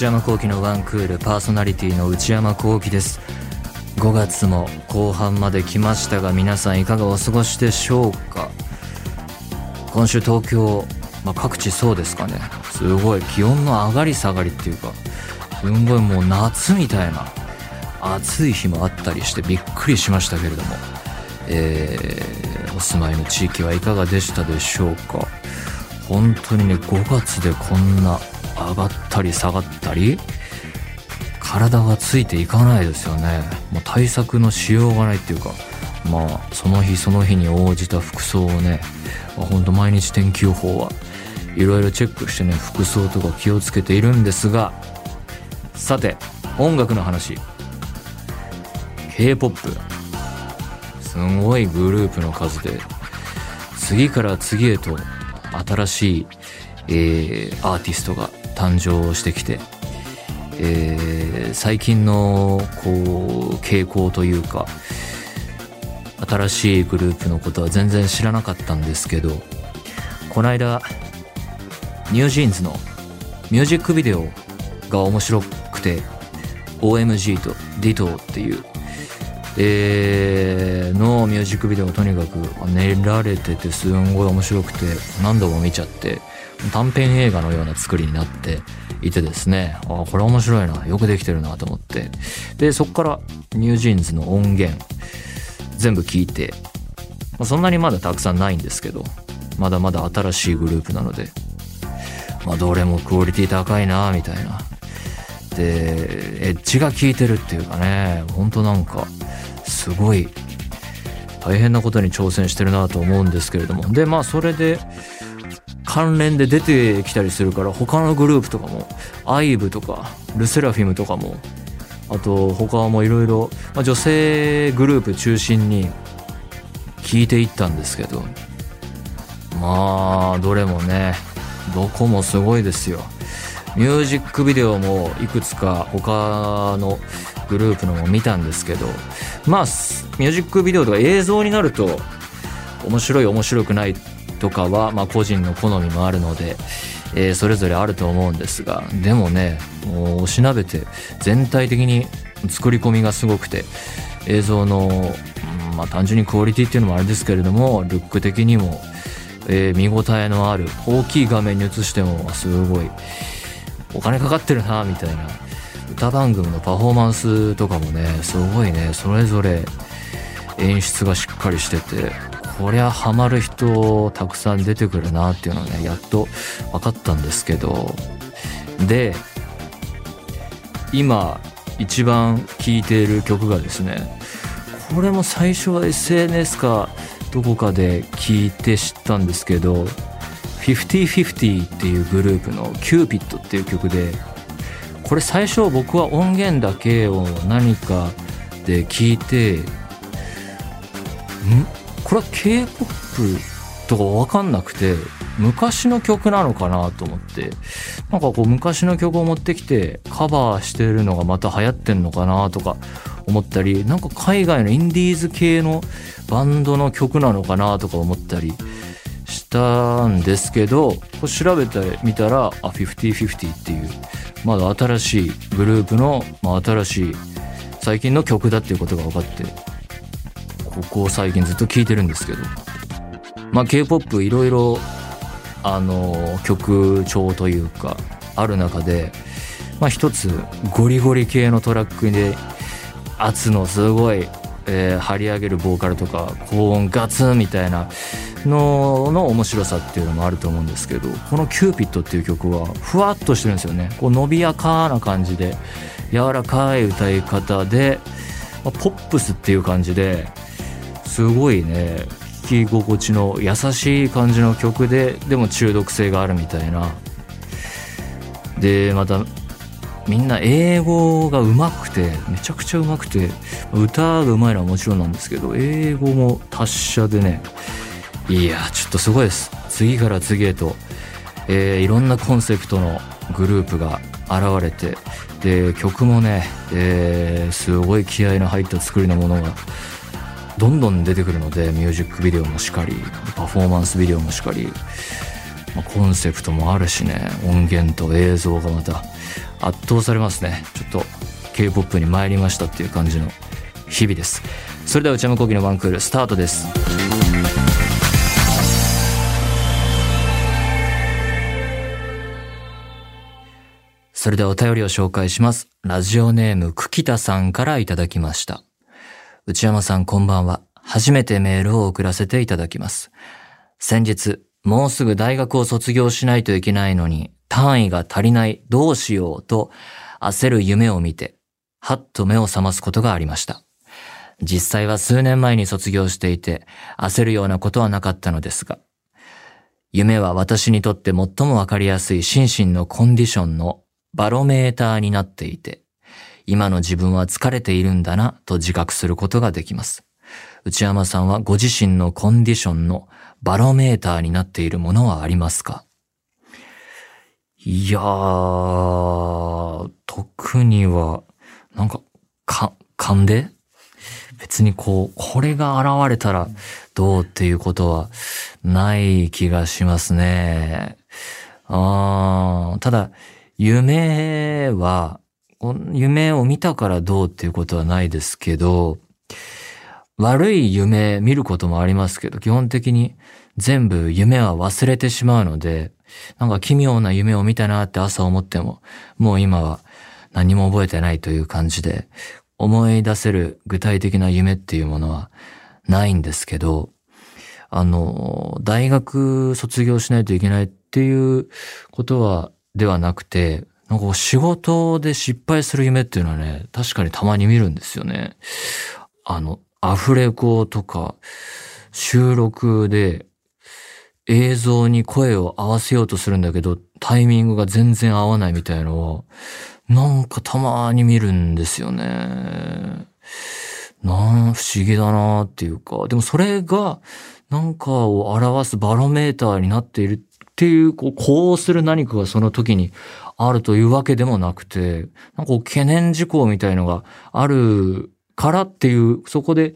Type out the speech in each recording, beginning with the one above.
内山聖輝のワンクールパーソナリティの内山聖輝です。5月も後半まで来ましたが皆さんいかがお過ごしでしょうか？今週東京、まあ、各地そうですかね。すごい気温の上がり下がりっていうかすんごいもう夏みたいな暑い日もあったりしてびっくりしましたけれども、えー、お住まいの地域はいかがでしたでしょうか？本当にね5月でこんな上がったり下がったり体がついていかないですよね。もう対策のしようがないっていうかまあその日その日に応じた服装をね、まあ、ほんと毎日天気予報はいろいろチェックしてね服装とか気をつけているんですがさて音楽の話。K-POP すごいグループの数で次から次へと新しい、えー、アーティストが誕生してきて、えー、最近のこう傾向というか新しいグループのことは全然知らなかったんですけどこの間ニュージーンズのミュージックビデオが面白くて OMG と DITO っていうえー、のミュージックビデオとにかく練られててすんごい面白くて何度も見ちゃって短編映画のような作りになっていてですね。あこれ面白いな。よくできてるなと思って。でそっからニュージーンズの音源全部聞いて、まあ、そんなにまだたくさんないんですけどまだまだ新しいグループなので。まあどれもクオリティ高いなみたいな。でエッジが効いてるっていうかね。ほんとなんかすごい大変なことに挑戦してるなと思うんですけれども。でまあそれで関連で出てきたりするから他のグループとかも IVE とかルセラフィムとかもあと他もいろいろ女性グループ中心に聞いていったんですけどまあどれもねどこもすごいですよ。ミュージックビデオもいくつか他のグループのも見たんですけどまあミュージックビデオとか映像になると面白い面白くないっとかは、まあ、個人の好みもあるので、えー、それぞれあると思うんですがでもねもうおしなべて全体的に作り込みがすごくて映像の、まあ、単純にクオリティっていうのもあれですけれどもルック的にも、えー、見応えのある大きい画面に映してもすごいお金かかってるなみたいな歌番組のパフォーマンスとかもねすごいねそれぞれ演出がしっかりしててこりゃハマる人たくさん出てくるなっていうのはねやっと分かったんですけど。で今一番聴いている曲がですねこれも最初は SNS かどこかで聞いて知ったんですけど5050っていうグループの「キューピットっていう曲でこれ最初僕は音源だけを何かで聞いてん？これは K-POP とか分かんなくて昔の曲なのかなと思って。なんかこう昔の曲を持ってきてカバーしてるのがまた流行ってんのかなとか思ったりなんか海外のインディーズ系のバンドの曲なのかなとか思ったりしたんですけどこう調べてみたらあ5050っていうまだ新しいグループの、まあ、新しい最近の曲だっていうことが分かって。ここ最近ずっと聴いてるんですけど。まあ K-POP いろいろあの曲調というかある中でまあ一つゴリゴリ系のトラックで圧のすごい、えー、張り上げるボーカルとか高音ガツンみたいなのの面白さっていうのもあると思うんですけどこの「キューピット」っていう曲はふわっとしてるんですよね。こう伸びやかな感じで柔らかい歌い方で、まあ、ポップスっていう感じですごいね。聴き心地の優しい感じの曲ででも中毒性があるみたいな。でまたみんな英語が上手くてめちゃくちゃ上手くて歌が上手いのはもちろんなんですけど英語も達者でねいやちょっとすごいです。次から次へと、えー、いろんなコンセプトのグループが現れてで曲もね、えー、すごい気合の入った作りのものがどんどん出てくるのでミュージックビデオもしかりパフォーマンスビデオもしかりまあ、コンセプトもあるしね音源と映像がまた圧倒されますね。ちょっと K-POP に参りましたっていう感じの日々です。それでは内山昂輝の1クールスタートです。それではお便りを紹介します。ラジオネーム久喜田さんからいただきました。内山さんこんばんは。初めてメールを送らせていただきます。先日もうすぐ大学を卒業しないといけないのに単位が足りないどうしようと焦る夢を見てはっと目を覚ますことがありました。実際は数年前に卒業していて焦るようなことはなかったのですが夢は私にとって最もわかりやすい心身のコンディションのバロメーターになっていて今の自分は疲れているんだなと自覚することができます。内山さんはご自身のコンディションのバロメーターになっているものはありますか？いやー、特には、なんか、か、勘で？別にこう、これが現れたらどうっていうことはない気がしますね。あーただ、夢は、夢を見たからどうっていうことはないですけど、悪い夢見ることもありますけど、基本的に全部夢は忘れてしまうので、なんか奇妙な夢を見たなって朝思っても、もう今は何も覚えてないという感じで、思い出せる具体的な夢っていうものはないんですけど、あの、大学卒業しないといけないっていうことは、ではなくて、なんか仕事で失敗する夢っていうのはね、確かにたまに見るんですよね。あの、アフレコとか収録で映像に声を合わせようとするんだけど、タイミングが全然合わないみたいのは、なんかたまに見るんですよね。なん、不思議だなっていうか、でもそれが、なんかを表すバロメーターになっているっていう、こう、こうする何かがその時にあるというわけでもなくて、なんか懸念事項みたいのがあるからっていう、そこで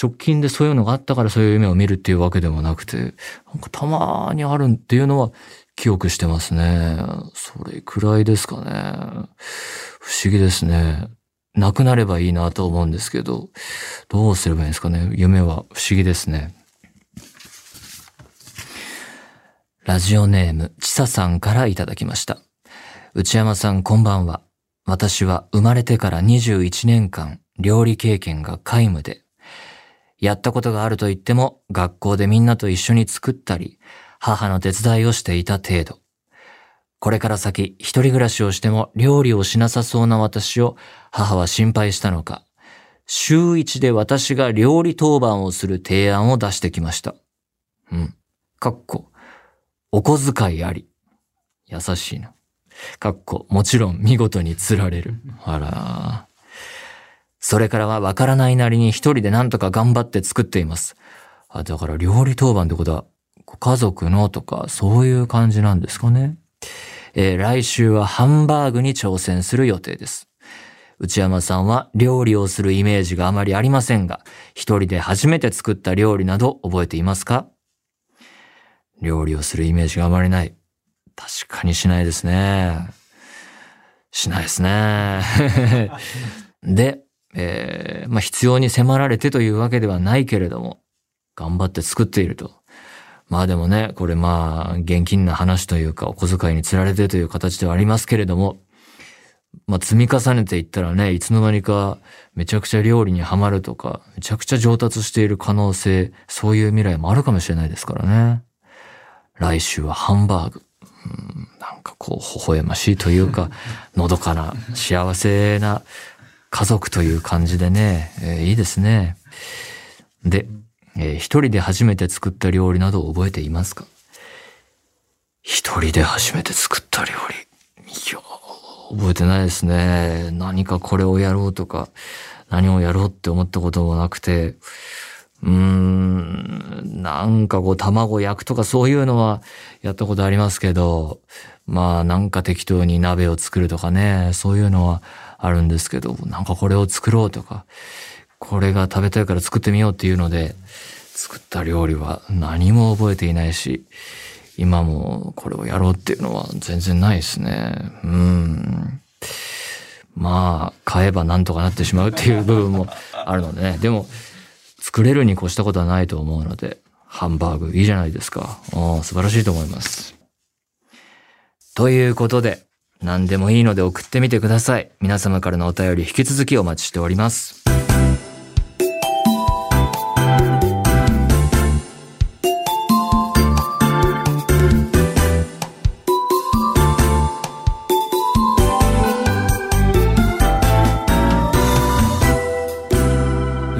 直近でそういうのがあったからそういう夢を見るっていうわけでもなくて、なんかたまにあるっていうのは記憶してますね。それくらいですかね。不思議ですね。なくなればいいなと思うんですけど、どうすればいいんですかね。夢は不思議ですね。ラジオネーム、ちささんからいただきました。内山さんこんばんは。私は生まれてから21年間料理経験が皆無で、やったことがあると言っても学校でみんなと一緒に作ったり、母の手伝いをしていた程度。これから先一人暮らしをしても料理をしなさそうな私を母は心配したのか、週一で私が料理当番をする提案を出してきました。うん。かっこ、お小遣いあり。優しいな。かっこ、もちろん見事に釣られる。あら。それからはわからないなりに一人で何とか頑張って作っています。あ、だから料理当番ってことは、家族のとか、そういう感じなんですかね。えー、来週はハンバーグに挑戦する予定です。内山さんは料理をするイメージがあまりありませんが、一人で初めて作った料理など覚えていますか？料理をするイメージがあまりない。確かにしないですね。しないですね。で、えー、まあ、必要に迫られてというわけではないけれども、頑張って作っていると。まあでもね、これまあ、現金な話というか、お小遣いに釣られてという形ではありますけれども、まあ積み重ねていったらね、いつの間にかめちゃくちゃ料理にはまるとか、めちゃくちゃ上達している可能性、そういう未来もあるかもしれないですからね。来週はハンバーグ。うん、なんかこう、微笑ましいというか、のどかな、幸せな家族という感じでね、えー、いいですね。で、えー、一人で初めて作った料理など覚えていますか？一人で初めて作った料理。いや覚えてないですね。何かこれをやろうとか、何をやろうって思ったこともなくて、うん、なんかこう卵焼くとかそういうのはやったことありますけど、まあなんか適当に鍋を作るとかね、そういうのはあるんですけど、なんかこれを作ろうとか、これが食べたいから作ってみようっていうので、作った料理は何も覚えていないし、今もこれをやろうっていうのは全然ないですね。うん。まあ、買えばなんとかなってしまうっていう部分もあるのでね。でも、作れるに越したことはないと思うので、ハンバーグいいじゃないですか。お素晴らしいと思います。ということで、何でもいいので送ってみてください。皆様からのお便り引き続きお待ちしております。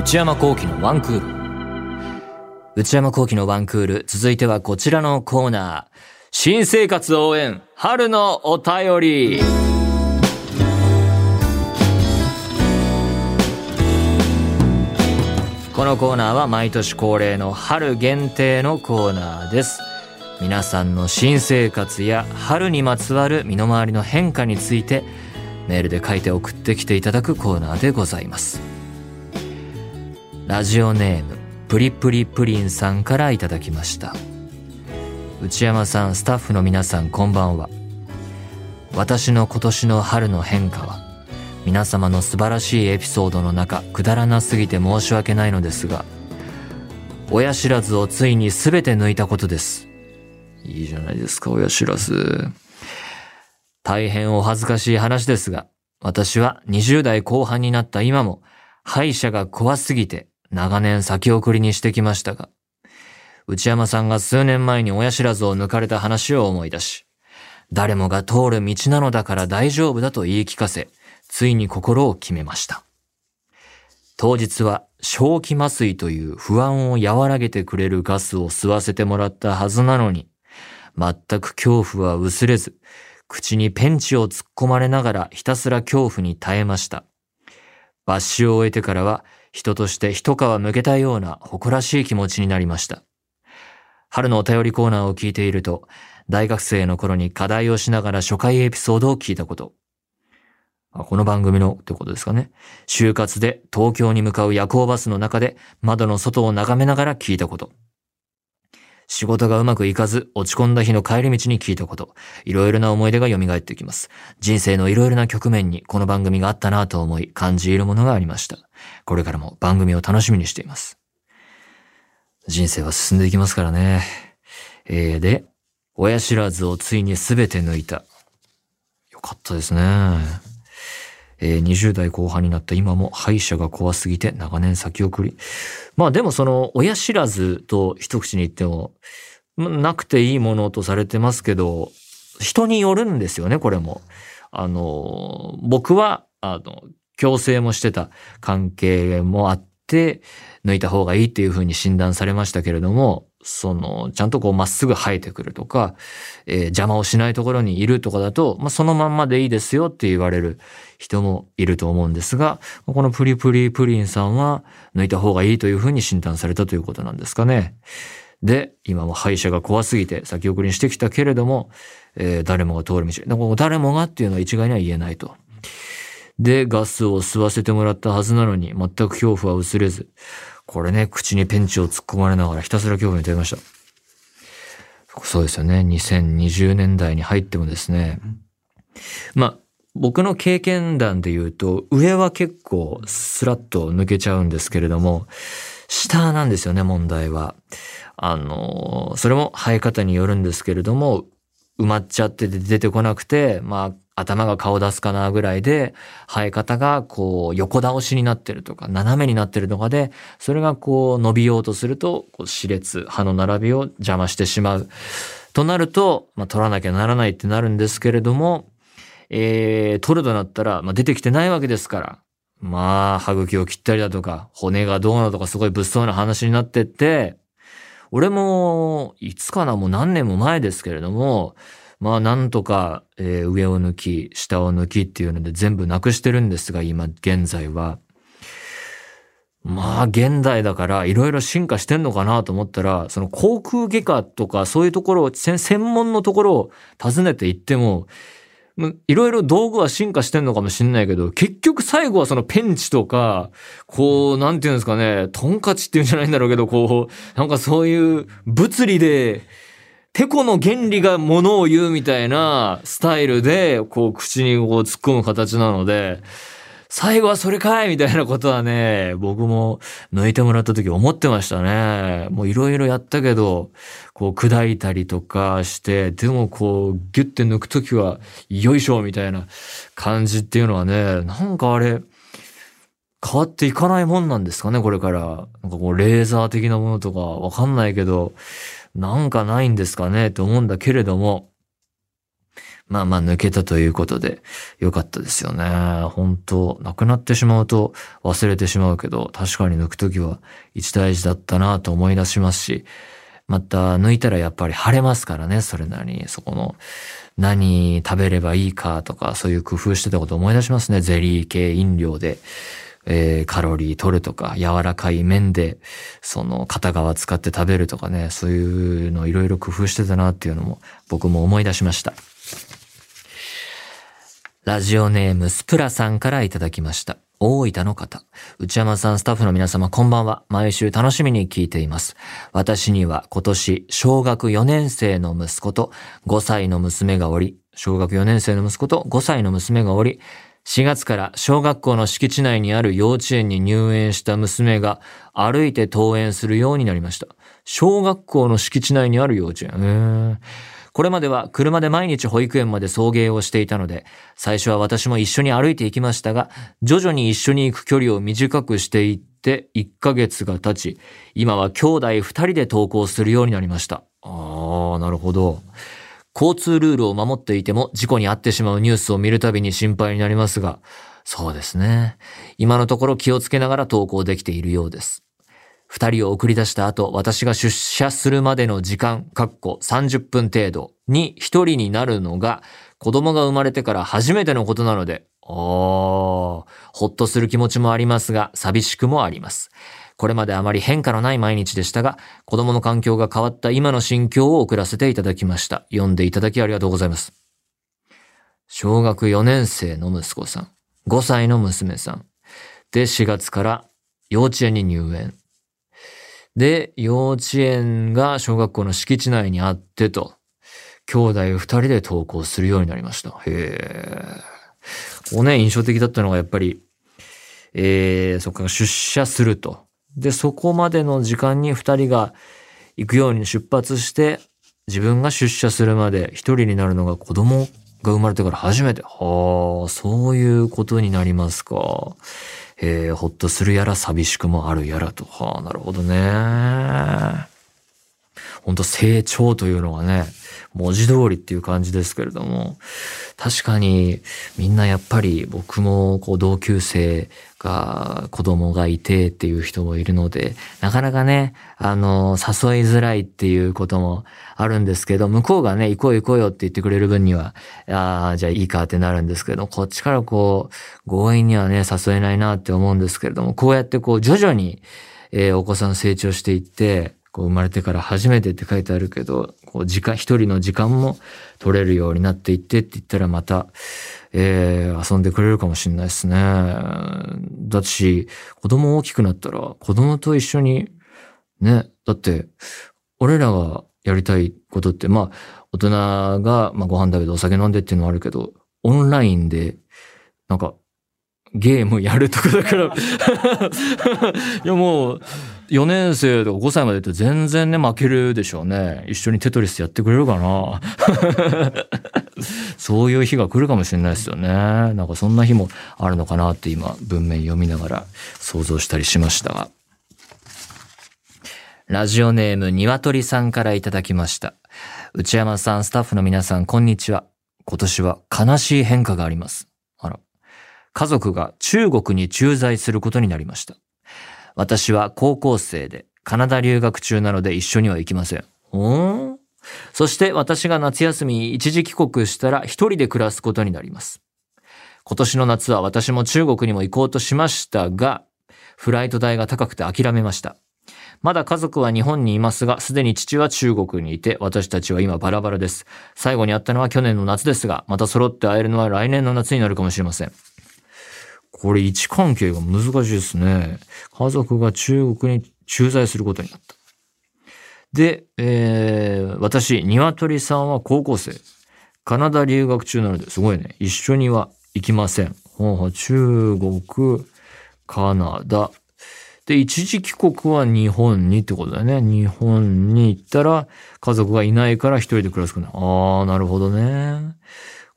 内山幸喜のワンクール。内山幸喜のワンクール。続いてはこちらのコーナー。新生活応援、春のお便り。このコーナーは毎年恒例の春限定のコーナーです。皆さんの新生活や春にまつわる身の回りの変化についてメールで書いて送ってきていただくコーナーでございます。ラジオネーム、プリプリプリンさんからいただきました。内山さん、スタッフの皆さん、こんばんは。私の今年の春の変化は、皆様の素晴らしいエピソードの中、くだらなすぎて申し訳ないのですが、親知らずをついにすべて抜いたことです。いいじゃないですか、親知らず。大変お恥ずかしい話ですが、私は20代後半になった今も、歯医者が怖すぎて長年先送りにしてきましたが、内山さんが数年前に親知らずを抜かれた話を思い出し、誰もが通る道なのだから大丈夫だと言い聞かせ、ついに心を決めました。当日は正気麻酔という不安を和らげてくれるガスを吸わせてもらったはずなのに、全く恐怖は薄れず、口にペンチを突っ込まれながらひたすら恐怖に耐えました。抜歯を終えてからは人として一皮むけたような誇らしい気持ちになりました。春のお便りコーナーを聞いていると、大学生の頃に課題をしながら初回エピソードを聞いたこと。この番組のってことですかね。就活で東京に向かう夜行バスの中で窓の外を眺めながら聞いたこと。仕事がうまくいかず落ち込んだ日の帰り道に聞いたこと。いろいろな思い出が蘇ってきます。人生のいろいろな局面にこの番組があったなと思い感じ入るものがありました。これからも番組を楽しみにしています。人生は進んでいきますからね。えー、で、親知らずをついにすべて抜いた。よかったですね。えー、20代後半になった今も歯医者が怖すぎて長年先送り。まあでもその親知らずと一口に言っても、なくていいものとされてますけど、人によるんですよね、これも。あの、僕は、あの、矯正もしてた関係もあって、抜いた方がいいっていう風に診断されましたけれども、その、ちゃんとこうまっすぐ生えてくるとか、えー邪魔をしないところにいるとかだと、まあ、そのまんまでいいですよって言われる人もいると思うんですが、このプリプリプリンさんは抜いた方がいいという風に診断されたということなんですかね。で、今も歯医者が怖すぎて先送りにしてきたけれども、えー誰もが通る道。誰もがっていうのは一概には言えないと。で、ガスを吸わせてもらったはずなのに、全く恐怖は薄れず、これね、口にペンチを突っ込まれながらひたすら恐怖に耐えました。そうですよね。2020年代に入ってもですね。まあ、僕の経験談で言うと、上は結構スラッと抜けちゃうんですけれども、下なんですよね、問題は。あの、それも生え方によるんですけれども、埋まっちゃってて出てこなくて、まあ、頭が顔出すかなぐらいで、生え方がこう横倒しになってるとか、斜めになってるとかで、それがこう伸びようとすると、こう歯列、歯の並びを邪魔してしまう。となると、まあ、取らなきゃならないってなるんですけれども、えー、取るとなったら、まあ、出てきてないわけですから、まあ、歯茎を切ったりだとか、骨がどうのとかすごい物騒な話になってって、俺も、いつかな、もう何年も前ですけれども、まあなんとか、えー上を抜き、下を抜きっていうので全部なくしてるんですが、今現在は。まあ現代だからいろいろ進化してんのかなと思ったら、その航空外科とかそういうところを、専門のところを訪ねて行っても、いろいろ道具は進化してんのかもしんないけど、結局最後はそのペンチとか、こう、なんていうんですかね、トンカチっていうんじゃないんだろうけど、こう、なんかそういう物理で、てこの原理がものを言うみたいなスタイルで、こう、口にこう突っ込む形なので、最後はそれかいみたいなことはね、僕も抜いてもらった時思ってましたね。もういろいろやったけど、こう砕いたりとかして、でもこうギュッて抜く時は、よいしょみたいな感じっていうのはね、なんかあれ、変わっていかないもんなんですかね、これから。なんかこうレーザー的なものとかわかんないけど、なんかないんですかねって思うんだけれども、まあまあ抜けたということでよかったですよね。本当なくなってしまうと忘れてしまうけど、確かに抜くときは一大事だったなと思い出しますし、また抜いたらやっぱり晴れますからね、それなりに。そこの何食べればいいかとか、そういう工夫してたこと思い出しますね。ゼリー系飲料で。えー、カロリー取るとか、柔らかい麺で、その片側使って食べるとかね、そういうのいろいろ工夫してたなっていうのも僕も思い出しました。ラジオネームスプラさんからいただきました。大分の方。内山さん、スタッフの皆様、こんばんは。毎週楽しみに聞いています。私には今年、小学4年生の息子と5歳の娘がおり、小学4年生の息子と5歳の娘がおり、4月から小学校の敷地内にある幼稚園に入園した娘が歩いて登園するようになりました。小学校の敷地内にある幼稚園。これまでは車で毎日保育園まで送迎をしていたので、最初は私も一緒に歩いていきましたが、徐々に一緒に行く距離を短くしていって1ヶ月が経ち、今は兄弟2人で登校するようになりました。ああ、なるほど。交通ルールを守っていても事故に遭ってしまうニュースを見るたびに心配になりますが、そうですね。今のところ気をつけながら登校できているようです。二人を送り出した後、私が出社するまでの時間、かっこ30分程度に一人になるのが、子供が生まれてから初めてのことなので、あー、ほっとする気持ちもありますが、寂しくもあります。これまであまり変化のない毎日でしたが、子供の環境が変わった今の心境を送らせていただきました。読んでいただきありがとうございます。小学4年生の息子さん、5歳の娘さん。で、4月から幼稚園に入園。で、幼稚園が小学校の敷地内にあってと、兄弟二人で登校するようになりました。へえ。こうね、印象的だったのがやっぱり、えー、そこか出社すると。で、そこまでの時間に二人が行くように出発して、自分が出社するまで一人になるのが子供が生まれてから初めて。はあ、そういうことになりますか。えー、ほっとするやら寂しくもあるやらと。はあ、なるほどね。本当成長というのがね、文字通りっていう感じですけれども、確かにみんなやっぱり僕もこう同級生が子供がいてっていう人もいるので、なかなかね、あの、誘いづらいっていうこともあるんですけど、向こうがね、行こう行こうよって言ってくれる分には、ああ、じゃあいいかってなるんですけど、こっちからこう、強引にはね、誘えないなって思うんですけれども、こうやってこう、徐々に、えー、お子さん成長していって、こう生まれてから初めてって書いてあるけど、こう時間、一人の時間も取れるようになっていってって言ったらまた、えー、遊んでくれるかもしれないですね。だし、子供大きくなったら子供と一緒に、ね、だって、俺らがやりたいことって、まあ、大人が、まあ、ご飯食べてお酒飲んでっていうのはあるけど、オンラインで、なんか、ゲームやるとかだから いやもう、4年生とか5歳までって全然ね、負けるでしょうね。一緒にテトリスやってくれるかな そういう日が来るかもしれないですよね。なんかそんな日もあるのかなって今、文面読みながら想像したりしましたが。ラジオネーム、ニワトリさんからいただきました。内山さん、スタッフの皆さん、こんにちは。今年は悲しい変化があります。あら。家族が中国に駐在することになりました。私は高校生でカナダ留学中なので一緒には行きません。ん？そして私が夏休み一時帰国したら一人で暮らすことになります。今年の夏は私も中国にも行こうとしましたが、フライト代が高くて諦めました。まだ家族は日本にいますが、すでに父は中国にいて、私たちは今バラバラです。最後に会ったのは去年の夏ですが、また揃って会えるのは来年の夏になるかもしれません。これ位置関係が難しいですね。家族が中国に駐在することになった。で、えー、私、鶏さんは高校生。カナダ留学中なので、すごいね。一緒には行きません。中国、カナダ。で、一時帰国は日本にってことだよね。日本に行ったら家族がいないから一人で暮らすくなああ、なるほどね。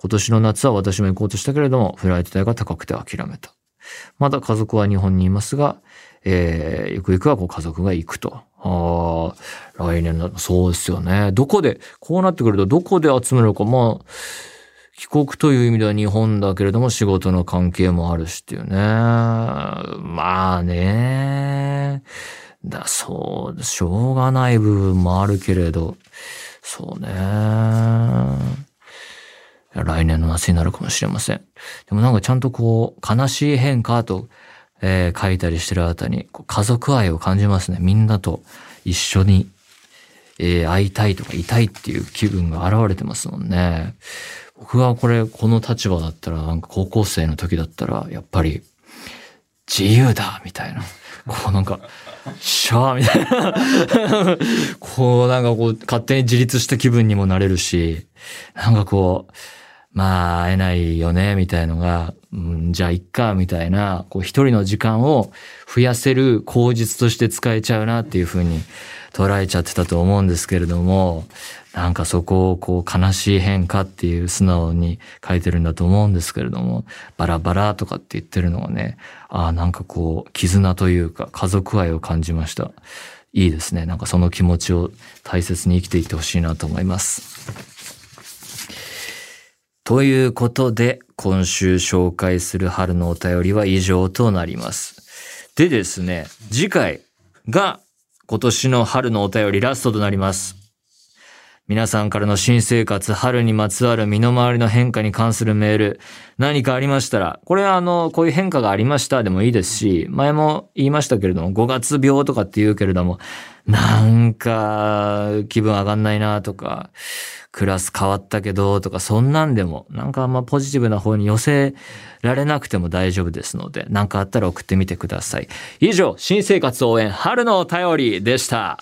今年の夏は私も行こうとしたけれども、フライト代が高くて諦めた。まだ家族は日本にいますが、えー、ゆくゆくはこう家族が行くと。ああ、来年の、そうですよね。どこで、こうなってくるとどこで集めるか、まあ、帰国という意味では日本だけれども仕事の関係もあるしっていうね。まあね。だ、そう、しょうがない部分もあるけれど、そうね。来年の夏になるかもしれません。でもなんかちゃんとこう、悲しい変化と、えー、書いたりしてるあたりこう家族愛を感じますね。みんなと一緒に、えー、会いたいとかいたいっていう気分が現れてますもんね。僕はこれ、この立場だったら、なんか高校生の時だったら、やっぱり、自由だみたいな。こうなんか、シャーみたいな。こうなんかこう、勝手に自立した気分にもなれるし、なんかこう、まあ、会えないよね、みたいのが、うん、じゃあ、いっか、みたいな、こう、一人の時間を増やせる口実として使えちゃうなっていうふうに捉えちゃってたと思うんですけれども、なんかそこをこう、悲しい変化っていう素直に書いてるんだと思うんですけれども、バラバラとかって言ってるのはね、ああ、なんかこう、絆というか、家族愛を感じました。いいですね。なんかその気持ちを大切に生きていってほしいなと思います。ということで、今週紹介する春のお便りは以上となります。でですね、次回が今年の春のお便りラストとなります。皆さんからの新生活、春にまつわる身の回りの変化に関するメール、何かありましたら、これはあの、こういう変化がありましたでもいいですし、前も言いましたけれども、5月病とかって言うけれども、なんか、気分上がんないなとか、クラス変わったけどとか、そんなんでも、なんかあんまポジティブな方に寄せられなくても大丈夫ですので、何かあったら送ってみてください。以上、新生活応援春のお便りでした。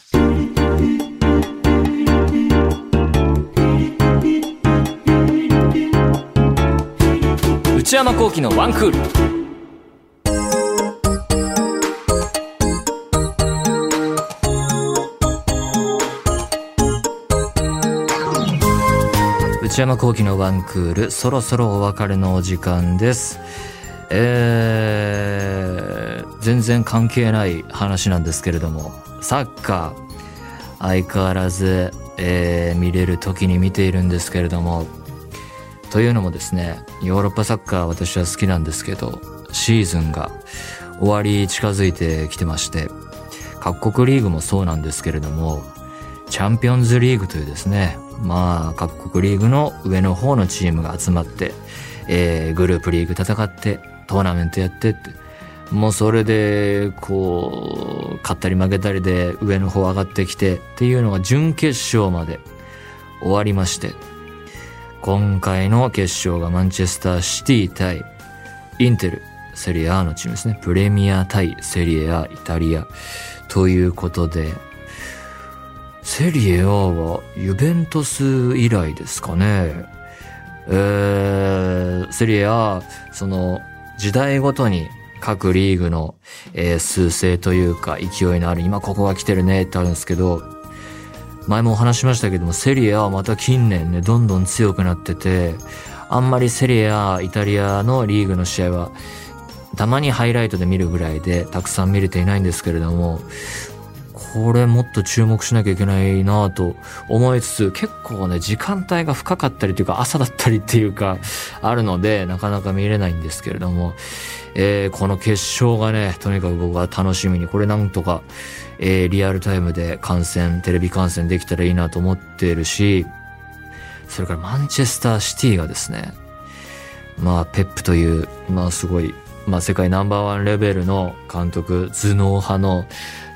内山幸喜のワンクール。内山幸喜のワンクール、そろそろお別れのお時間です。えー、全然関係ない話なんですけれども、サッカー、相変わらず、えー、見れる時に見ているんですけれども、というのもですね、ヨーロッパサッカー私は好きなんですけど、シーズンが終わり近づいてきてまして、各国リーグもそうなんですけれども、チャンピオンズリーグというですね、まあ、各国リーグの上の方のチームが集まって、えー、グループリーグ戦って、トーナメントやってって、もうそれで、こう、勝ったり負けたりで上の方上がってきてっていうのが準決勝まで終わりまして、今回の決勝がマンチェスターシティ対インテル、セリエ A のチームですね。プレミア対セリエ A、イタリアということで、セリエ A はユベントス以来ですかね。えー、セリエ A、その時代ごとに各リーグの、えー、趨勢というか勢いのある、今ここが来てるねってあるんですけど、前もお話しましたけども、セリエ A はまた近年ね、どんどん強くなってて、あんまりセリエ A、イタリアのリーグの試合は、たまにハイライトで見るぐらいで、たくさん見れていないんですけれども、これもっと注目しなきゃいけないなと思いつつ、結構ね、時間帯が深かったりというか、朝だったりっていうか、あるので、なかなか見れないんですけれども、えー、この決勝がね、とにかく僕は楽しみに、これなんとか、えー、リアルタイムで観戦、テレビ観戦できたらいいなと思っているし、それからマンチェスターシティがですね、まあ、ペップという、まあすごい、まあ世界ナンバーワンレベルの監督、頭脳派の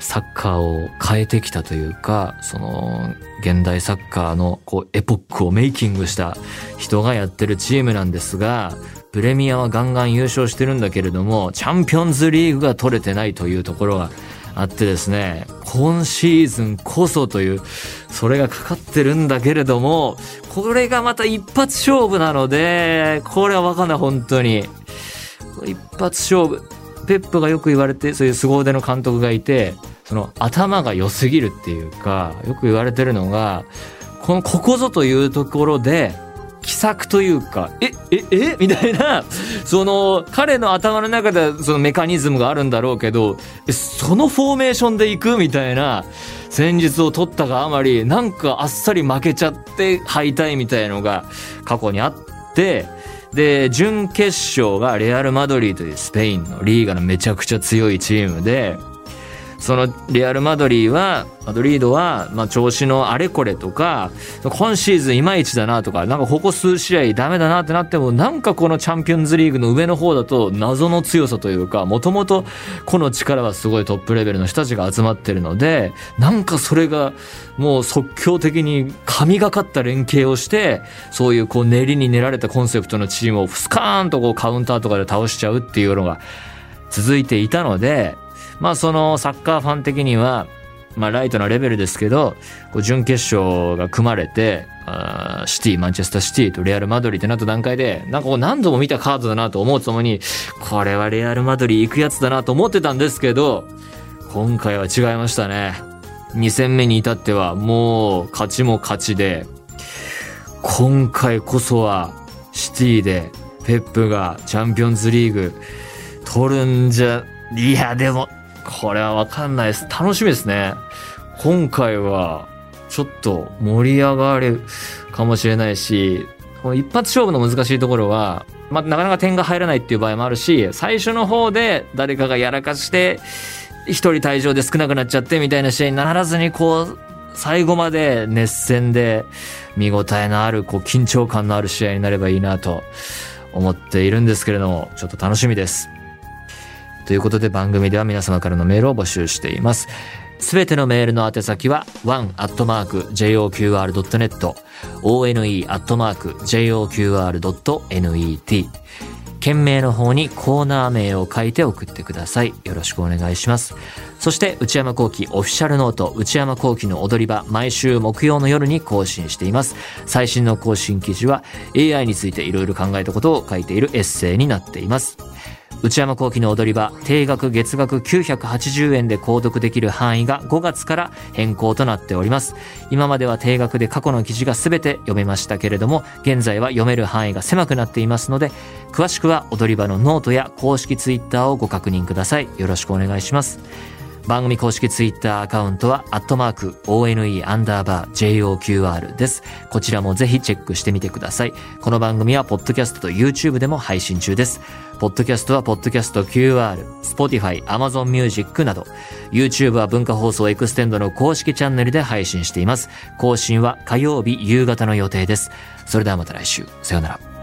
サッカーを変えてきたというか、その、現代サッカーのこうエポックをメイキングした人がやってるチームなんですが、プレミアはガンガン優勝してるんだけれども、チャンピオンズリーグが取れてないというところがあってですね、今シーズンこそという、それがかかってるんだけれども、これがまた一発勝負なので、これはわかんない、本当に。一発勝負。ペップがよく言われて、そういう凄腕の監督がいて、その頭が良すぎるっていうか、よく言われてるのが、このここぞというところで、奇策というか、え、え、え？みたいな、その、彼の頭の中でそのメカニズムがあるんだろうけど、そのフォーメーションで行くみたいな戦術を取ったがあまり、なんかあっさり負けちゃって敗退みたいのが過去にあって、で、準決勝がレアル・マドリーというスペインのリーガのめちゃくちゃ強いチームで、そのレアル・マドリーは、マドリードは、まあ、調子のあれこれとか、今シーズンいまいちだなとか、なんかここ数試合ダメだなってなっても、なんかこのチャンピオンズリーグの上の方だと謎の強さというか、もともとこの力はすごいトップレベルの人たちが集まってるので、なんかそれがもう即興的に神がかった連携をして、そういうこう練りに練られたコンセプトのチームをスカーンとこうカウンターとかで倒しちゃうっていうのが続いていたので、まあそのサッカーファン的には、まあライトなレベルですけど、こう準決勝が組まれて、あシティ、マンチェスターシティとレアル・マドリーってなった段階で、なんかこう何度も見たカードだなと思うとともに、これはレアル・マドリー行くやつだなと思ってたんですけど、今回は違いましたね。2戦目に至ってはもう勝ちも勝ちで、今回こそはシティでペップがチャンピオンズリーグ取るんじゃ、いやでもこれはわかんないです。楽しみですね。今回は、ちょっと盛り上がるかもしれないし、この一発勝負の難しいところは、まあ、なかなか点が入らないっていう場合もあるし、最初の方で誰かがやらかして、一人退場で少なくなっちゃってみたいな試合にならずに、こう、最後まで熱戦で見応えのある、こう、緊張感のある試合になればいいなと思っているんですけれども、ちょっと楽しみです。ということで番組では皆様からのメールを募集しています。すべてのメールの宛先は one.joqr.net one.joqr.net 件名の方にコーナー名を書いて送ってください。よろしくお願いします。そして内山幸喜オフィシャルノート内山幸喜の踊り場毎週木曜の夜に更新しています。最新の更新記事は AI についていろいろ考えたことを書いているエッセイになっています。内山幸喜の踊り場定額月額980円で購読できる範囲が5月から変更となっております今までは定額で過去の記事が全て読めましたけれども現在は読める範囲が狭くなっていますので詳しくは踊り場のノートや公式ツイッターをご確認くださいよろしくお願いします番組公式ツイッターアカウントは、アットマーク、ONE アンダーバー JOQR です。こちらもぜひチェックしてみてください。この番組は、ポッドキャストと YouTube でも配信中です。ポッドキャストは、ポッドキャスト QR、Spotify、Amazon Music など、YouTube は文化放送エクステンドの公式チャンネルで配信しています。更新は火曜日夕方の予定です。それではまた来週。さようなら。